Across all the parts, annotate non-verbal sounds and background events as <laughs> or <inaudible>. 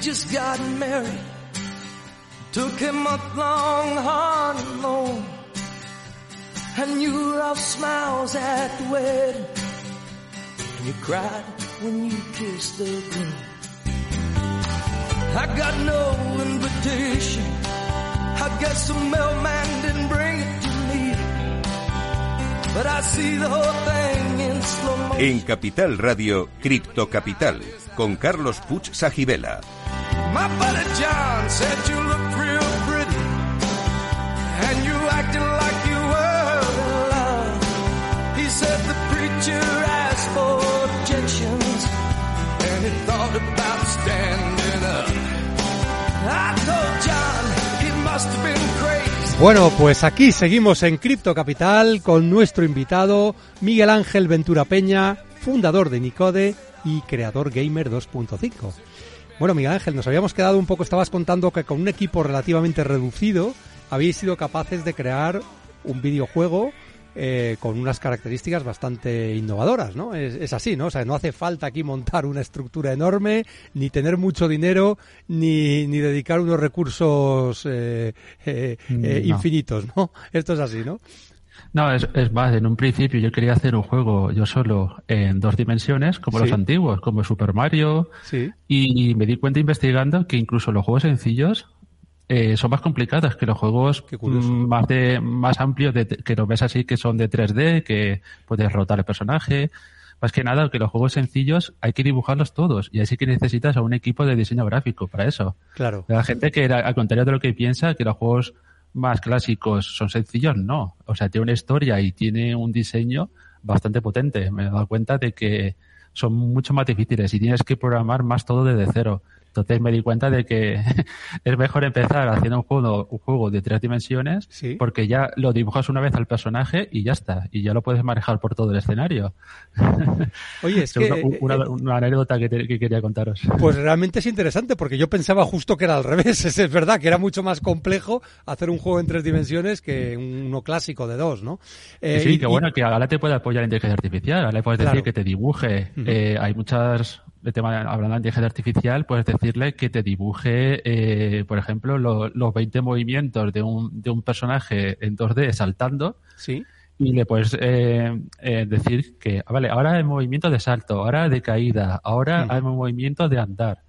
Just got married. Took a month long honeymoon. And you all smiles at the wedding. And you cried when you kissed the groom. I got no invitation. I guess the mailman didn't bring it to me. But I see the whole thing in slow motion. En Capital Radio, Cripto Capital, con Carlos Puch Sajibela. My buddy John said you looked real pretty. And you acted like you were in love. He said the preacher asked for objections. And he thought about standing up. I told John he must have been crazy. Bueno, pues aquí seguimos en Cripto Capital con nuestro invitado Miguel Ángel Ventura Peña, fundador de Nicode y creador Gamer 2.5. Bueno, Miguel Ángel, nos habíamos quedado un poco, estabas contando que con un equipo relativamente reducido habéis sido capaces de crear un videojuego eh, con unas características bastante innovadoras, ¿no? Es, es, así, ¿no? O sea, no hace falta aquí montar una estructura enorme, ni tener mucho dinero, ni, ni dedicar unos recursos eh, eh, no. infinitos, ¿no? Esto es así, ¿no? No, es, es, más, en un principio yo quería hacer un juego yo solo en dos dimensiones, como sí. los antiguos, como Super Mario, sí. y me di cuenta investigando que incluso los juegos sencillos eh, son más complicados que los juegos más de más amplios de, que lo ves así que son de 3D, que puedes rotar el personaje. Más que nada, que los juegos sencillos hay que dibujarlos todos y así que necesitas a un equipo de diseño gráfico para eso. Claro. La gente que, al contrario de lo que piensa, que los juegos más clásicos son sencillos, no. O sea, tiene una historia y tiene un diseño bastante potente. Me he dado cuenta de que son mucho más difíciles y tienes que programar más todo desde cero. Entonces me di cuenta de que <laughs> es mejor empezar haciendo un juego, un juego de tres dimensiones sí. porque ya lo dibujas una vez al personaje y ya está. Y ya lo puedes manejar por todo el escenario. <laughs> Oye, es, que, una, una, una, anécdota que, te, que, quería contaros. <laughs> Pues realmente es interesante porque yo pensaba justo que era al revés. Es, es, verdad que era mucho más complejo hacer un juego en tres dimensiones que uno clásico de dos, ¿no? Eh, sí, y, que bueno, que ahora te puede apoyar la inteligencia artificial. Ahora le puedes claro. decir que te dibuje. Uh -huh. eh, hay muchas el tema hablando de inteligencia artificial, puedes decirle que te dibuje, eh, por ejemplo, lo, los 20 movimientos de un, de un personaje en 2D saltando. Sí. Y le puedes eh, eh, decir que, vale, ahora hay movimiento de salto, ahora de caída, ahora hay movimiento de andar.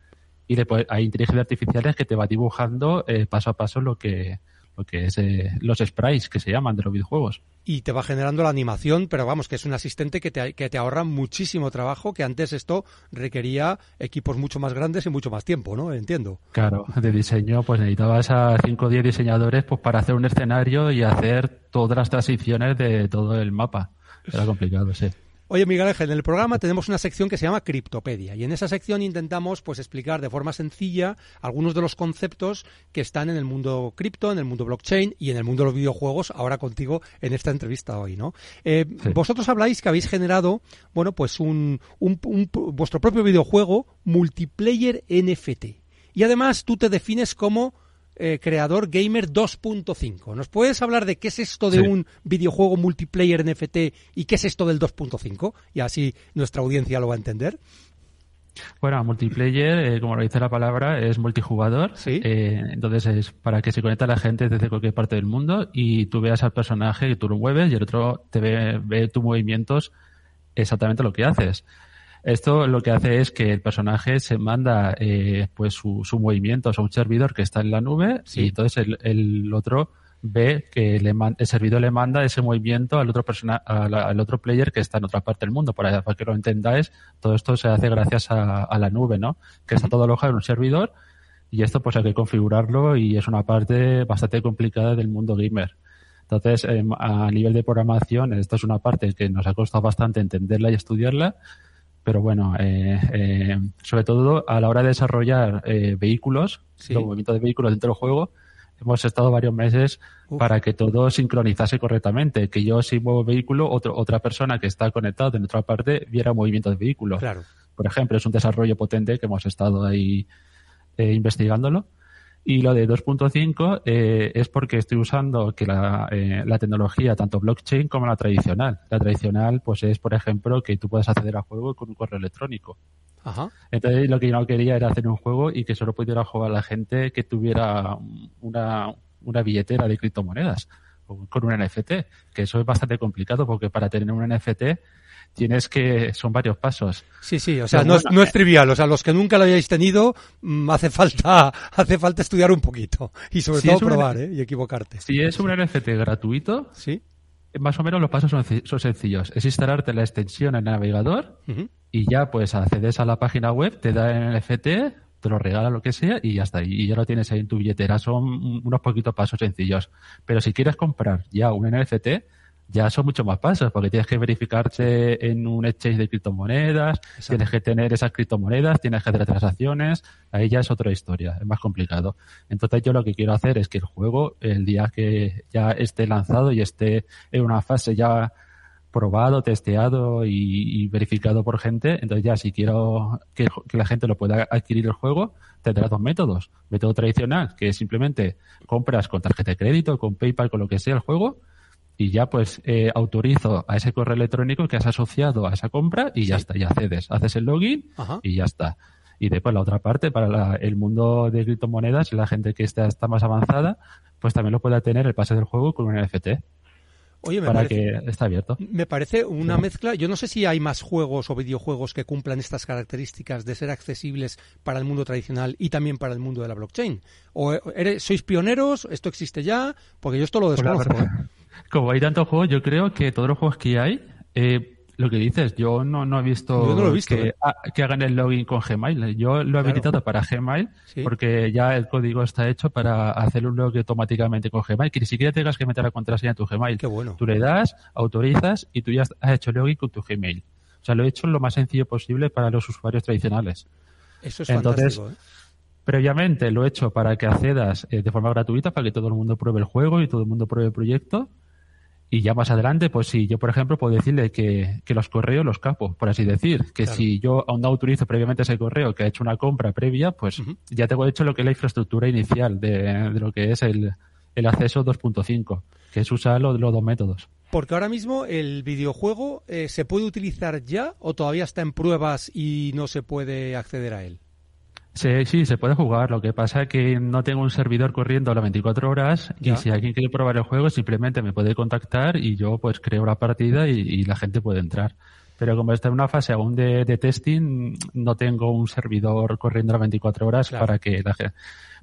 Y le puedes, hay inteligencia artificiales que te va dibujando eh, paso a paso lo que, lo que es eh, los sprites que se llaman de los videojuegos. Y te va generando la animación, pero vamos, que es un asistente que te, que te ahorra muchísimo trabajo, que antes esto requería equipos mucho más grandes y mucho más tiempo, ¿no? Entiendo. Claro, de diseño, pues necesitabas a 5 o 10 diseñadores pues para hacer un escenario y hacer todas las transiciones de todo el mapa. Era complicado, sí. Oye, Miguel Ángel, en el programa tenemos una sección que se llama Criptopedia y en esa sección intentamos pues explicar de forma sencilla algunos de los conceptos que están en el mundo cripto, en el mundo blockchain y en el mundo de los videojuegos, ahora contigo en esta entrevista hoy, ¿no? Eh, sí. Vosotros habláis que habéis generado, bueno, pues un, un, un, vuestro propio videojuego multiplayer NFT y además tú te defines como eh, creador gamer 2.5. ¿Nos puedes hablar de qué es esto de sí. un videojuego multiplayer NFT y qué es esto del 2.5? Y así nuestra audiencia lo va a entender. Bueno, multiplayer, eh, como lo dice la palabra, es multijugador. ¿Sí? Eh, entonces es para que se conecte la gente desde cualquier parte del mundo y tú veas al personaje y tú lo mueves y el otro te ve, ve tus movimientos exactamente lo que haces. Esto lo que hace es que el personaje se manda eh, pues su, su movimientos a un servidor que está en la nube sí. y entonces el, el otro ve que le man, el servidor le manda ese movimiento al otro persona, al, al, otro player que está en otra parte del mundo. Para, para, que lo entendáis, todo esto se hace gracias a, a la nube, ¿no? Que está todo alojado en un servidor y esto pues hay que configurarlo y es una parte bastante complicada del mundo gamer. Entonces, eh, a nivel de programación, esto es una parte que nos ha costado bastante entenderla y estudiarla, pero bueno, eh, eh, sobre todo a la hora de desarrollar eh, vehículos, sí. los movimientos de vehículos dentro del juego, hemos estado varios meses Uf. para que todo sincronizase correctamente, que yo si muevo vehículo, otro, otra persona que está conectada en otra parte viera movimiento de vehículo. Claro. Por ejemplo, es un desarrollo potente que hemos estado ahí eh, investigándolo. Y lo de 2.5 eh, es porque estoy usando que la, eh, la, tecnología, tanto blockchain como la tradicional. La tradicional, pues es, por ejemplo, que tú puedas acceder al juego con un correo electrónico. Ajá. Entonces, lo que yo no quería era hacer un juego y que solo pudiera jugar la gente que tuviera una, una billetera de criptomonedas con un NFT, que eso es bastante complicado porque para tener un NFT tienes que son varios pasos. Sí, sí, o sea, no, es, no, es, trivial, o sea, los que nunca lo hayáis tenido mm, hace falta <laughs> hace falta estudiar un poquito y sobre todo probar, ¿eh? y equivocarte. Si es un NFT gratuito, sí. Más o menos los pasos son, son sencillos. Es instalarte la extensión en el navegador uh -huh. y ya pues accedes a la página web, te da el NFT, te lo regala lo que sea y ya está. Y ya lo tienes ahí en tu billetera. Son unos poquitos pasos sencillos. Pero si quieres comprar ya un NFT, ya son muchos más pasos, porque tienes que verificarte en un exchange de criptomonedas, Exacto. tienes que tener esas criptomonedas, tienes que hacer transacciones, ahí ya es otra historia, es más complicado. Entonces yo lo que quiero hacer es que el juego, el día que ya esté lanzado y esté en una fase ya probado, testeado y, y verificado por gente, entonces ya si quiero que, que, la gente lo pueda adquirir el juego, tendrá dos métodos. Método tradicional, que es simplemente compras con tarjeta de crédito, con PayPal, con lo que sea el juego, y ya pues eh, autorizo a ese correo electrónico que has asociado a esa compra y ya sí. está, ya accedes, haces el login Ajá. y ya está. Y después la otra parte, para la, el mundo de criptomonedas, la gente que está, está más avanzada, pues también lo puede tener el pase del juego con un NFT. Oye, me para parece, que está abierto. Me parece una sí. mezcla. Yo no sé si hay más juegos o videojuegos que cumplan estas características de ser accesibles para el mundo tradicional y también para el mundo de la blockchain. ¿O eres, sois pioneros? ¿Esto existe ya? Porque yo esto lo desconozco. ¿eh? Como hay tantos juegos, yo creo que todos los juegos que hay, eh, lo que dices, yo no, no he visto, no he visto que, ¿eh? a, que, hagan el login con Gmail. Yo lo he habilitado para Gmail sí. porque ya el código está hecho para hacer un login automáticamente con Gmail, que ni siquiera tengas que meter la contraseña en tu Gmail. Qué bueno. Tú le das, autorizas y tú ya has hecho el login con tu Gmail. O sea, lo he hecho lo más sencillo posible para los usuarios tradicionales. Eso es Entonces, fantástico, ¿eh? Previamente lo he hecho para que accedas eh, de forma gratuita, para que todo el mundo pruebe el juego y todo el mundo pruebe el proyecto. Y ya más adelante, pues si yo, por ejemplo, puedo decirle que, que los correos los capo, por así decir. Que claro. si yo aún no autorizo previamente ese correo que ha hecho una compra previa, pues uh -huh. ya tengo hecho lo que es la infraestructura inicial de, de lo que es el, el acceso 2.5, que es usar los, los dos métodos. Porque ahora mismo el videojuego eh, se puede utilizar ya o todavía está en pruebas y no se puede acceder a él. Sí, sí, se puede jugar. Lo que pasa es que no tengo un servidor corriendo a las 24 horas ya. y si alguien quiere probar el juego simplemente me puede contactar y yo pues creo la partida y, y la gente puede entrar. Pero como está en una fase aún de, de testing, no tengo un servidor corriendo a las 24 horas claro. para que la gente...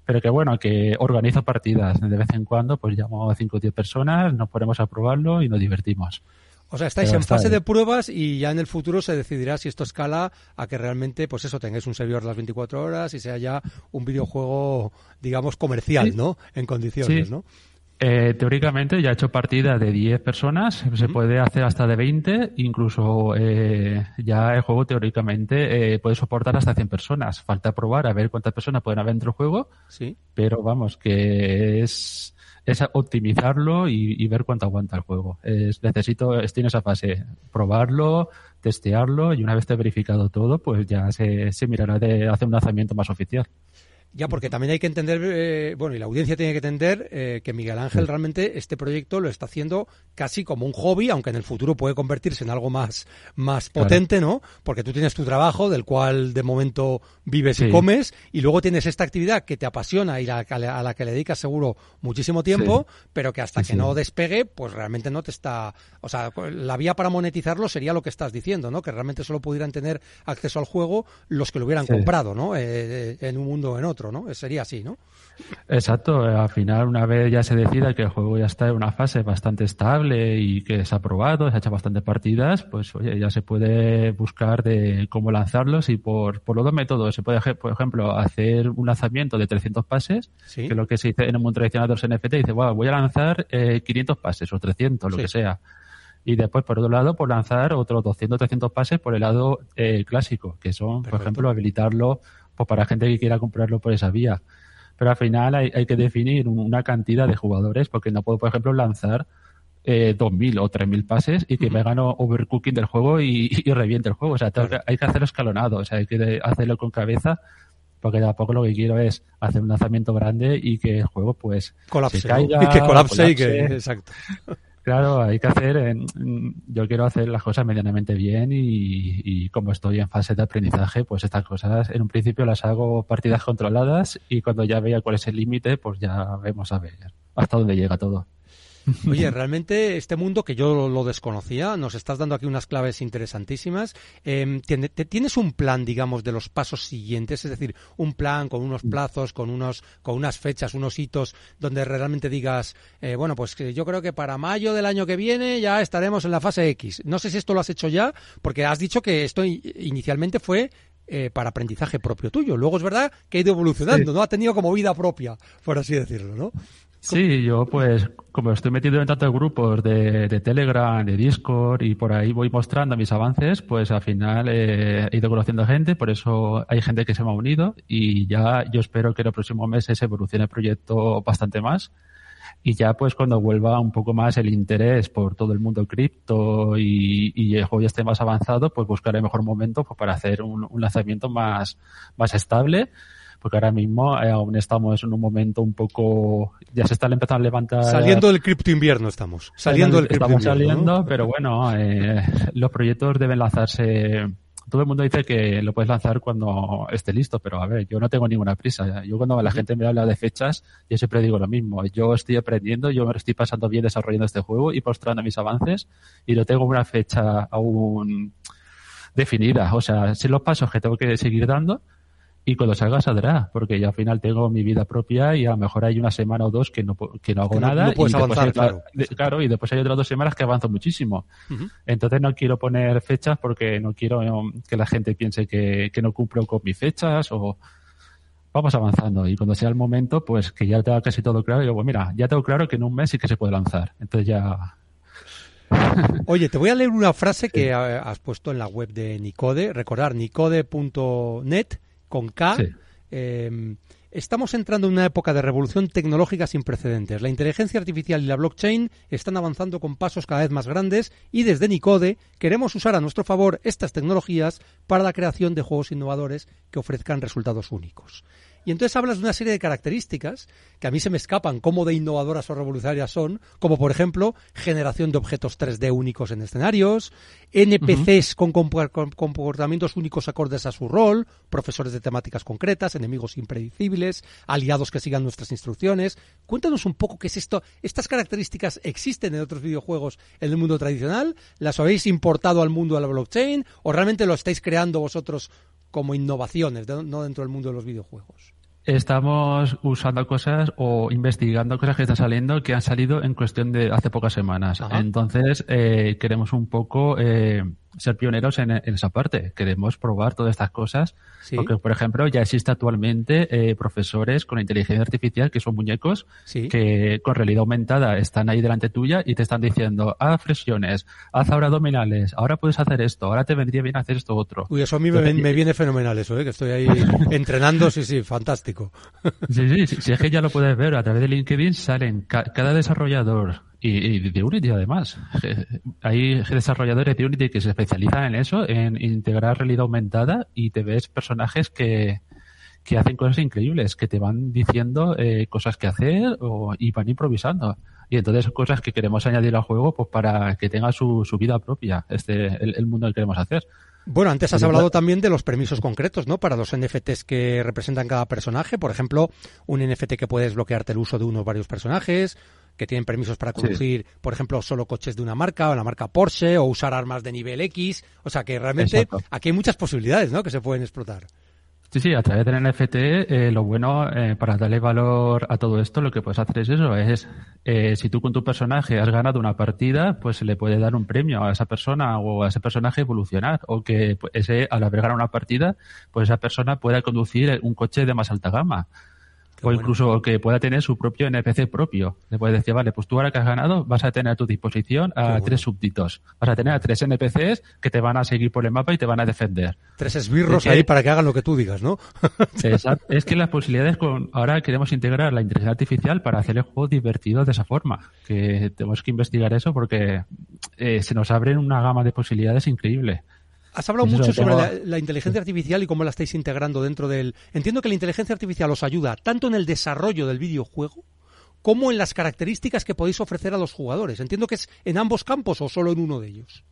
Pero que bueno, que organizo partidas de vez en cuando, pues llamo a 5 o 10 personas, nos ponemos a probarlo y nos divertimos. O sea, estáis Pero en fase de pruebas y ya en el futuro se decidirá si esto escala a que realmente, pues eso, tengáis un servidor las 24 horas y sea ya un videojuego, digamos, comercial, sí. ¿no? En condiciones, sí. ¿no? Eh, teóricamente ya he hecho partida de 10 personas, uh -huh. se puede hacer hasta de 20, incluso eh, ya el juego teóricamente eh, puede soportar hasta 100 personas. Falta probar a ver cuántas personas pueden haber dentro del juego, sí. pero vamos, que es es optimizarlo y, y, ver cuánto aguanta el juego. Es, necesito, estoy en esa fase, probarlo, testearlo y una vez esté verificado todo, pues ya se, se mirará de hacer un lanzamiento más oficial. Ya, porque también hay que entender, eh, bueno, y la audiencia tiene que entender eh, que Miguel Ángel realmente este proyecto lo está haciendo casi como un hobby, aunque en el futuro puede convertirse en algo más, más potente, claro. ¿no? Porque tú tienes tu trabajo, del cual de momento vives sí. y comes, y luego tienes esta actividad que te apasiona y la, a la que le dedicas seguro muchísimo tiempo, sí. pero que hasta que no despegue, pues realmente no te está... O sea, la vía para monetizarlo sería lo que estás diciendo, ¿no? Que realmente solo pudieran tener acceso al juego los que lo hubieran comprado, ¿no? Eh, en un mundo o en otro. ¿No? Sería así, ¿no? Exacto. Al final, una vez ya se decida que el juego ya está en una fase bastante estable y que se ha probado, se ha hecho bastantes partidas, pues oye, ya se puede buscar de cómo lanzarlos y por, por los dos métodos. Se puede, por ejemplo, hacer un lanzamiento de 300 pases, ¿Sí? que es lo que se dice en el mundo tradicional de los NFT, dice, wow, voy a lanzar eh, 500 pases o 300, lo sí. que sea y después por otro lado por lanzar otros 200 300 pases por el lado eh, clásico que son Perfecto. por ejemplo habilitarlo pues para gente que quiera comprarlo por esa vía pero al final hay, hay que definir una cantidad de jugadores porque no puedo por ejemplo lanzar eh, 2.000 o 3.000 pases y que me gano overcooking del juego y, y, reviente el juego. O sea, que, hay que hacerlo escalonado, o sea, hay que hacerlo con cabeza porque tampoco lo que quiero es hacer un lanzamiento grande y que el juego pues colapse, se caiga, <laughs> y que colapse, colapse. y que exacto. Claro, hay que hacer. en- yo quiero hacer las cosas medianamente bien y, y como estoy en fase de aprendizaje, pues estas cosas en un principio las hago partidas controladas y cuando ya vea cuál es el límite, pues ya vemos a ver hasta dónde llega todo. <laughs> Oye, realmente este mundo que yo lo desconocía, nos estás dando aquí unas claves interesantísimas. Eh, ¿Tienes un plan, digamos, de los pasos siguientes? Es decir, un plan con unos plazos, con unos, con unas fechas, unos hitos, donde realmente digas, eh, bueno, pues yo creo que para mayo del año que viene ya estaremos en la fase X. No sé si esto lo has hecho ya, porque has dicho que esto inicialmente fue eh, para aprendizaje propio tuyo. Luego es verdad que ha ido evolucionando, ¿no? Ha tenido como vida propia, por así decirlo, ¿no? Sí, yo pues como estoy metido en tantos grupos de, de Telegram, de Discord y por ahí voy mostrando mis avances, pues al final eh, he ido conociendo gente, por eso hay gente que se me ha unido y ya yo espero que en los próximos meses evolucione el proyecto bastante más. Y ya pues cuando vuelva un poco más el interés por todo el mundo cripto y, y el juego ya esté más avanzado, pues buscaré mejor momento pues, para hacer un, un lanzamiento más, más estable porque ahora mismo eh, aún estamos en un momento un poco ya se está empezando a levantar Saliendo del cripto invierno estamos. Saliendo del cripto estamos invierno. saliendo ¿no? pero bueno eh, los proyectos deben lanzarse todo el mundo dice que lo puedes lanzar cuando esté listo pero a ver yo no tengo ninguna prisa yo cuando la gente me habla de fechas yo siempre digo lo mismo yo estoy aprendiendo yo me estoy pasando bien desarrollando este juego y mostrando mis avances y no tengo una fecha aún definida o sea sé los pasos que tengo que seguir dando y cuando salga saldrá, porque yo al final tengo mi vida propia y a lo mejor hay una semana o dos que no, que no hago Que no- nada. no puedes y avanzar, otra- claro. de- claro, y después hay otras dos semanas que avanzo muchísimo. Entonces no quiero poner fechas porque no quiero um, que la gente piense que, que no cumplo con mis fechas o vamos avanzando y cuando sea el momento pues que ya tenga casi todo claro y digo, pues mira, ya tengo claro que en un mes sí que se puede lanzar. Entonces ya <laughs> Oye, te voy a leer una frase que eh, has puesto en la web de Nicode. Recordar, nicode.net con K. Sí. Eh, estamos entrando en una época de revolución tecnológica sin precedentes. La inteligencia artificial y la blockchain están avanzando con pasos cada vez más grandes y desde Nicode queremos usar a nuestro favor estas tecnologías para la creación de juegos innovadores que ofrezcan resultados únicos. Y entonces hablas de una serie de características que a mí se me escapan cómo de innovadoras o revolucionarias son, como por ejemplo generación de objetos 3D únicos en escenarios, NPCs con compo- con comportamientos únicos acordes a su rol, profesores de temáticas concretas, enemigos impredecibles, aliados que sigan nuestras instrucciones. Cuéntanos un poco qué es esto. ¿Estas características existen en otros videojuegos en el mundo tradicional? ¿Las habéis importado al mundo de la blockchain? ¿O realmente lo estáis creando vosotros como innovaciones, no dentro del mundo de los videojuegos? Estamos usando cosas o investigando cosas que están saliendo que han salido en cuestión de hace pocas semanas. Ajá. Entonces, eh, queremos un poco eh, ser pioneros en, en esa parte. Queremos probar todas estas cosas. Sí. Porque, por ejemplo, ya existe actualmente eh, profesores con inteligencia artificial que son muñecos Sí. que con realidad aumentada están ahí delante tuya y te están diciendo, haz flexiones, haz ahora abdominales, ahora puedes hacer esto, ahora te vendría bien hacer esto otro. Uy, eso a mí me, Entonces, me viene fenomenal eso, ¿eh? que estoy ahí <laughs> entrenando, sí, sí, fantástico. Sí, sí, sí, sí, es que ya lo puedes ver, a través de LinkedIn salen ca- cada desarrollador y, y de Unity además. Hay desarrolladores de Unity que se especializan en eso, en integrar realidad aumentada y te ves personajes que, que hacen cosas increíbles, que te van diciendo eh, cosas que hacer o, y van improvisando. Y entonces cosas que queremos añadir al juego pues para que tenga su, su vida propia, este el, el mundo que queremos hacer. Bueno, antes has hablado también de los permisos concretos, ¿no? Para los NFTs que representan cada personaje. Por ejemplo, un NFT que puedes bloquearte el uso de uno o varios personajes, que tienen permisos para conducir, por ejemplo, solo coches de una marca, o la marca Porsche, o usar armas de nivel X. O sea que realmente Exacto. aquí hay muchas posibilidades, ¿no? Que se pueden explotar. Sí, sí, a través del NFT, eh, lo bueno, eh, para darle valor a todo esto, lo que puedes hacer es eso, es, eh, si tú con tu personaje has ganado una partida, pues se le puede dar un premio a esa persona o a ese personaje evolucionar, o que pues, ese, al haber ganado una partida, pues esa persona pueda conducir un coche de más alta gama. Qué o bueno. incluso que pueda tener su propio NPC propio. Le puedes decir, vale, pues tú ahora que has ganado vas a tener a tu disposición a bueno. tres súbditos. Vas a tener a tres NPCs que te van a seguir por el mapa y te van a defender. Tres esbirros Es que- ahí para que hagan lo que tú digas, ¿no? <laughs> Exacto. Es que las posibilidades con ahora queremos integrar la inteligencia artificial para hacer el juego divertido de esa forma. Que tenemos que investigar eso porque eh, se nos abren una gama de posibilidades increíble. Has hablado Eso mucho sobre la, la inteligencia artificial y cómo la estáis integrando dentro del... Entiendo que la inteligencia artificial os ayuda tanto en el desarrollo del videojuego como en las características que podéis ofrecer a los jugadores. Entiendo que es en ambos campos o solo en uno de ellos.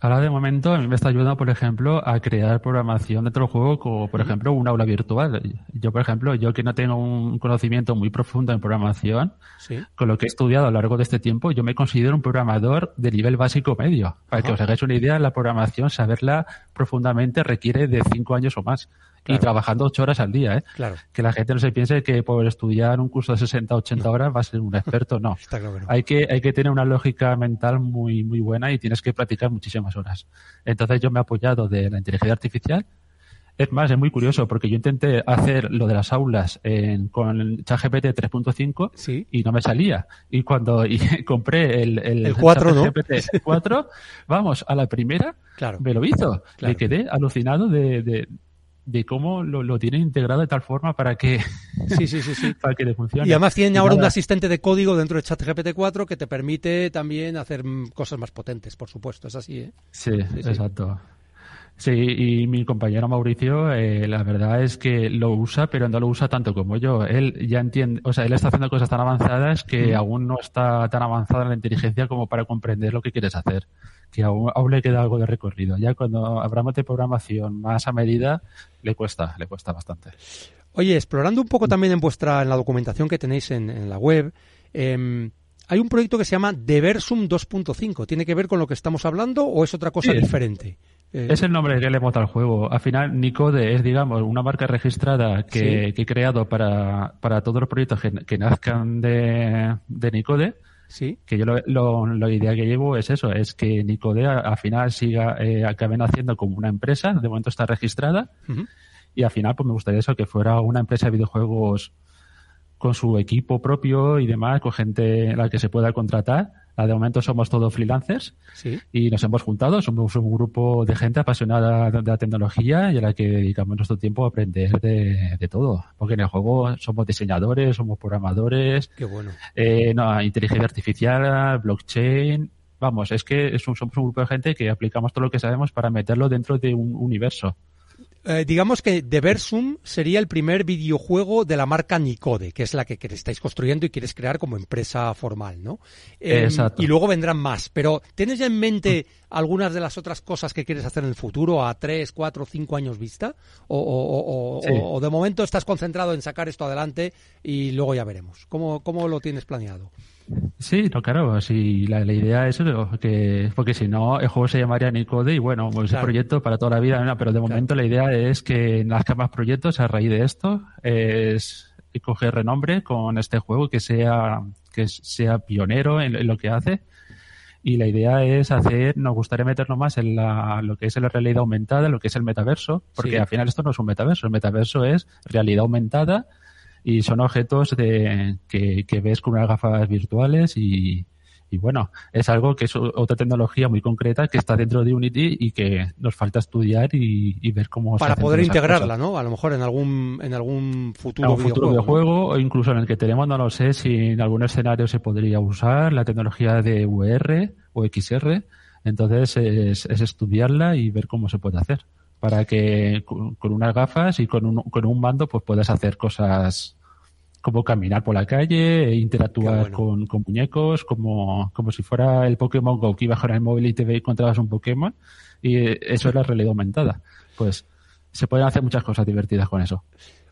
Ahora de momento a mí me está ayudando, por ejemplo, a crear programación dentro del juego, como por ejemplo un aula virtual. Yo, por ejemplo, yo que no tengo un conocimiento muy profundo en programación, Sí. con lo que he estudiado a lo largo de este tiempo, yo me considero un programador de nivel básico medio. Para que os hagáis una idea, la programación, saberla profundamente requiere de cinco años o más. Claro. Y trabajando ocho horas al día, ¿eh? Claro, Que la gente no se piense que por estudiar un curso de 60 80 horas va a ser un experto, no. <laughs> está claro que no. Hay que, hay que tener una lógica mental muy, muy buena y tienes que practicar muchísimas horas. Entonces yo me he apoyado de la inteligencia artificial. Es más, es muy curioso porque yo intenté hacer lo de las aulas en, con el ChatGPT 3.5 Sí. y no me salía. Y cuando <laughs> y compré el, el, El 4, ¿no? ChatGPT 4, <laughs> vamos, a la primera Claro. me lo hizo. Claro. Me quedé alucinado de, de, de cómo lo, lo tienen integrado de tal forma para que, <laughs> Sí, sí, sí, sí. <laughs> para que le funcione. Y además tienen Y ahora un asistente de código dentro de ChatGPT 4 que te permite también hacer mm, cosas más potentes, por supuesto. Es así, ¿eh? Sí, Sí, sí. exacto. Sí, y mi compañero Mauricio, eh, la verdad es que lo usa, pero no lo usa tanto como yo. Él ya entiende, o sea, él está haciendo cosas tan avanzadas que aún no está tan avanzada en la inteligencia como para comprender lo que quieres hacer. Que aún, aún le queda algo de recorrido. Ya cuando hablamos de programación más a medida, le cuesta, le cuesta bastante. Oye, explorando un poco también en vuestra en la documentación que tenéis en, en la web, em, hay un proyecto que se llama Deversum 2.5. ¿Tiene que ver con lo que estamos hablando o es otra cosa Sí. diferente? Eh, Es el nombre que le hemos dado al juego. Al final, Nicode es, digamos, una marca registrada que, Sí. que he creado para, para todos los proyectos que, que nazcan de, de Nicode. Sí, Que yo lo, lo- la idea que llevo es eso, es que Nicode a- al final siga, eh, acaben haciendo como una empresa, de momento está registrada, y al final pues me gustaría eso, que fuera una empresa de videojuegos con su equipo propio y demás, con gente a la que se pueda contratar. La de momento somos todos freelancers sí. y nos hemos juntado, somos un grupo de gente apasionada de la tecnología y a la que dedicamos nuestro tiempo a aprender de, de todo. Porque en el juego somos diseñadores, somos programadores, Qué bueno. eh, no, inteligencia artificial, blockchain. Vamos, es que es un- somos un grupo de gente que aplicamos todo lo que sabemos para meterlo dentro de un universo. Eh, digamos que Deversum sería el primer videojuego de la marca Nicode, que es la que, que estáis construyendo y quieres crear como empresa formal, ¿no? Em, Exacto. Y luego vendrán más. Pero ¿tienes ya en mente algunas de las otras cosas que quieres hacer en el futuro a tres, cuatro, cinco años vista? ¿O, o- o- o- Sí. o de momento estás concentrado en sacar esto adelante y luego ya veremos? ¿Cómo, cómo lo tienes planeado? Sí, no, claro, sí, la, la idea es eso, que, porque si no, el juego se llamaría Nicode y bueno, pues Claro. proyecto para toda la vida, ¿no? pero de momento la idea es que nazcan más proyectos a raíz de esto, es coger renombre con este juego que sea, que sea pionero en, en lo que hace. Y la idea es hacer, nos gustaría meternos más en la, lo que es la realidad aumentada, en lo que es el metaverso, porque Sí. al final esto no es un metaverso, el metaverso es realidad aumentada y son objetos de, que, que ves con unas gafas virtuales y, y bueno, es algo que es otra tecnología muy concreta que está dentro de Unity y que nos falta estudiar y, y ver cómo se Para poder integrarla, cosas. ¿no? A lo mejor en algún, en algún futuro A un futuro videojuego. ¿no? o incluso en el que tenemos, no lo sé, si en algún escenario se podría usar la tecnología de VR o XR. Entonces es, es estudiarla y ver cómo se puede hacer para que con, con unas gafas y con un, con un mando pues puedas hacer cosas como caminar por la calle, e interactuar bueno. con, con muñecos, como, como si fuera el Pokémon Go que ibas con el móvil y te ve- encontrabas un Pokémon y eso es la realidad aumentada. Pues se pueden hacer muchas cosas divertidas con eso.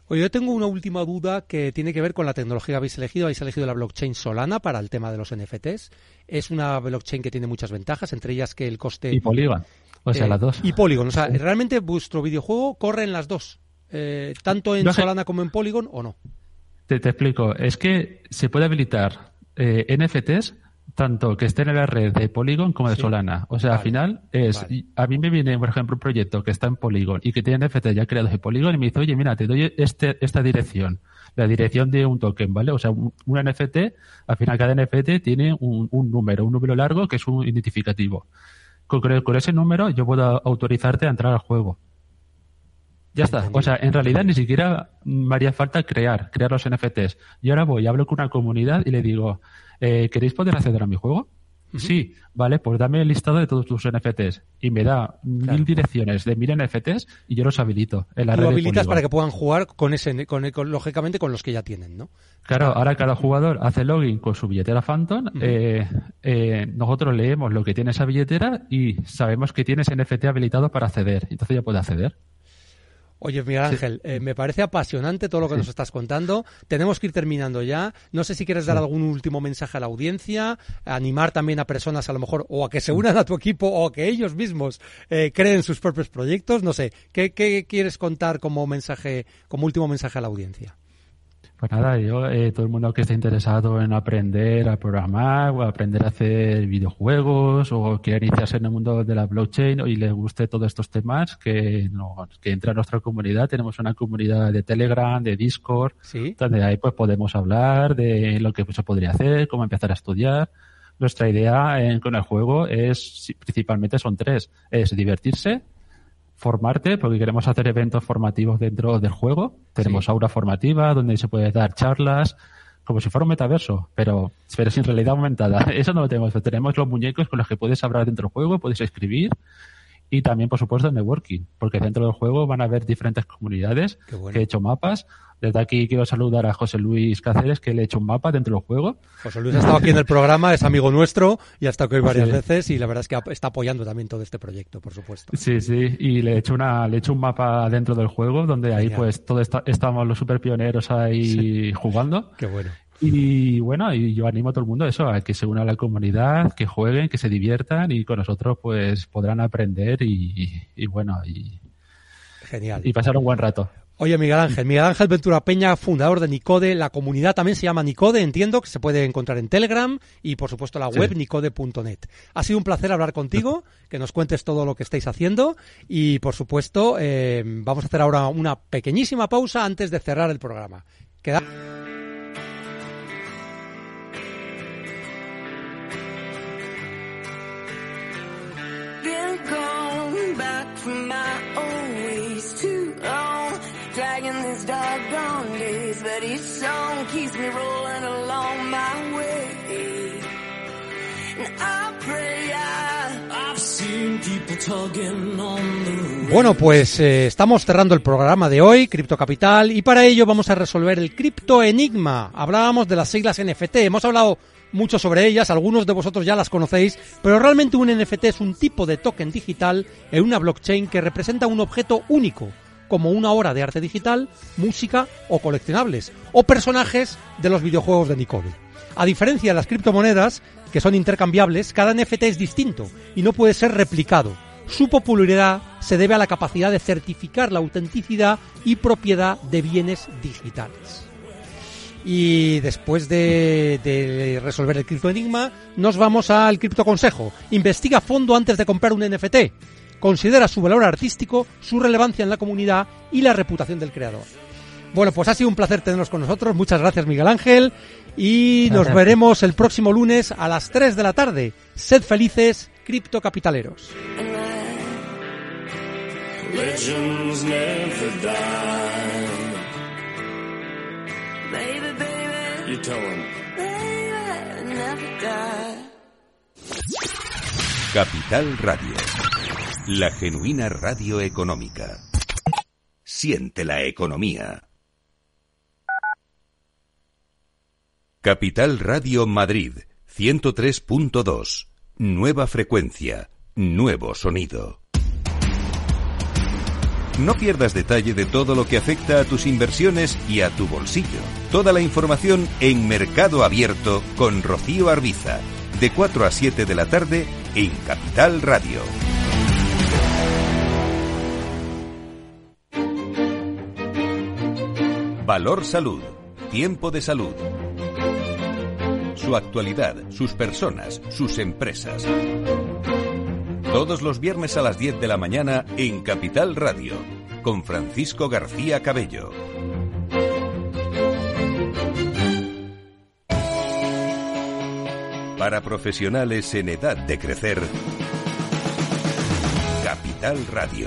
Oye, yo tengo una última duda que tiene que ver con la tecnología que habéis elegido. Habéis elegido la blockchain Solana para el tema de los NFTs. Es una blockchain que tiene muchas ventajas, entre ellas que el coste... Y Polygon. O sea, eh, las dos. Y Polygon. O sea, ¿realmente vuestro videojuego corre en las dos? Eh, ¿Tanto en No sé. Solana como en Polygon o no? Te, te explico. Es que se puede habilitar eh, NFTs tanto que estén en la red de Polygon como de Sí. Solana. O sea, Vale. al final es, Vale. a mí me viene, por ejemplo, un proyecto que está en Polygon y que tiene NFTs ya creados en Polygon y me dice, oye, mira, te doy este, esta dirección, la dirección de un token, ¿vale? O sea, un, un NFT, al final cada NFT tiene un, un número, un número largo que es un identificativo. Con, con ese número yo puedo autorizarte a entrar al juego. Ya está. O sea, en realidad ni siquiera me haría falta crear, crear los NFTs. Y ahora voy, hablo con una comunidad y le digo, eh, ¿queréis poder acceder a mi juego? Sí, vale, pues dame el listado de todos tus NFTs y me da mil direcciones de mil NFTs y yo los habilito en la Lo red habilitas para que puedan jugar con ese, con, con- lógicamente con los que ya tienen, ¿no? Claro, ahora cada jugador hace login con su billetera Phantom. eh, eh, nosotros leemos lo que tiene esa billetera y sabemos que tienes NFT habilitado para acceder. Entonces ya puede acceder. Oye, Miguel Ángel, eh, me parece apasionante todo lo que nos estás contando. Tenemos que ir terminando ya. No sé si quieres dar algún último mensaje a la audiencia, animar también a personas a lo mejor o a que se unan a tu equipo o a que ellos mismos eh, creen sus propios proyectos. No sé, ¿qué, qué quieres contar como mensaje, como último mensaje a la audiencia? Pues nada, yo, eh, todo el mundo que esté interesado en aprender a programar o aprender a hacer videojuegos o quiera iniciarse en el mundo de la blockchain y le guste todos estos temas, que, no, que entre a nuestra comunidad. Tenemos una comunidad de Telegram, de Discord, Sí. donde ahí pues podemos hablar de lo que se podría hacer, cómo empezar a estudiar. Nuestra idea en- con el juego es, principalmente son tres, es divertirse, formarte, porque queremos hacer eventos formativos dentro del juego. Tenemos Sí. aura formativa donde se puede dar charlas, como si fuera un metaverso, pero, pero sin realidad aumentada. <laughs> Eso no lo tenemos. Tenemos los muñecos con los que puedes hablar dentro del juego, puedes escribir y también, por supuesto, networking, porque dentro del juego van a haber diferentes comunidades bueno. que he hecho mapas. Desde aquí quiero saludar a José Luis Cáceres, que le he hecho un mapa dentro del juego. José Luis ha estado aquí en el programa, es amigo nuestro y ha estado aquí varias Sí. veces y la verdad es que está apoyando también todo este proyecto, por supuesto. Sí, sí, y le he hecho una, le he hecho un mapa dentro del juego donde ahí Genial. pues todos esta- estamos los super pioneros ahí jugando. Qué bueno. Y bueno, y yo animo a todo el mundo a eso, a que se una a la comunidad, que jueguen, que se diviertan y con nosotros pues podrán aprender y, bueno, y, Genial. y pasar un buen rato. Oye, Miguel Ángel, Miguel Ángel Ventura Peña, fundador de Nicode, la comunidad también se llama Nicode, entiendo, que se puede encontrar en Telegram y por supuesto la Sí. web nicode.net. Ha sido un placer hablar contigo, <laughs> que nos cuentes todo lo que estáis haciendo y por supuesto eh, vamos a hacer ahora una pequeñísima pausa antes de cerrar el programa. Queda- my old ways too long, dragging these doggone days, but each song keeps me rolling along my way. And I pray I, I've seen people tugging on the Bueno, pues eh, estamos cerrando el programa de hoy, Cripto Capital, y para ello vamos a resolver el cripto enigma. Hablábamos de las siglas NFT, hemos hablado mucho sobre ellas, algunos de vosotros ya las conocéis, pero realmente un NFT es un tipo de token digital en una blockchain que representa un objeto único, como una obra de arte digital, música o coleccionables, o personajes de los videojuegos de Nicole. A diferencia de las criptomonedas, que son intercambiables, cada NFT es distinto y no puede ser replicado. Su popularidad se debe a la capacidad de certificar la autenticidad y propiedad de bienes digitales. Y después de, de resolver el criptoenigma, nos vamos al criptoconsejo. Investiga a fondo antes de comprar un NFT. Considera su valor artístico, su relevancia en la comunidad y la reputación del creador. Bueno, pues ha sido un placer tenerlos con nosotros. Muchas gracias, Miguel Ángel. Y nos Gracias. veremos el próximo lunes a las 3 de la tarde. Sed felices, criptocapitaleros. Legends never die. Baby, baby, You tell baby, never die. Capital Radio. La genuina radio económica. Siente la economía. Capital Radio Madrid, 103.2. Nueva frecuencia, nuevo sonido. No pierdas detalle de todo lo que afecta a tus inversiones y a tu bolsillo. Toda la información en Mercado Abierto con Rocío Arbiza, de 4 a 7 de la tarde en Capital Radio. Valor Salud. Tiempo de salud. Su actualidad, sus personas, sus empresas. Todos los viernes a las 10 de la mañana en Capital Radio, con Francisco García Cabello. Para profesionales en edad de crecer, Capital Radio.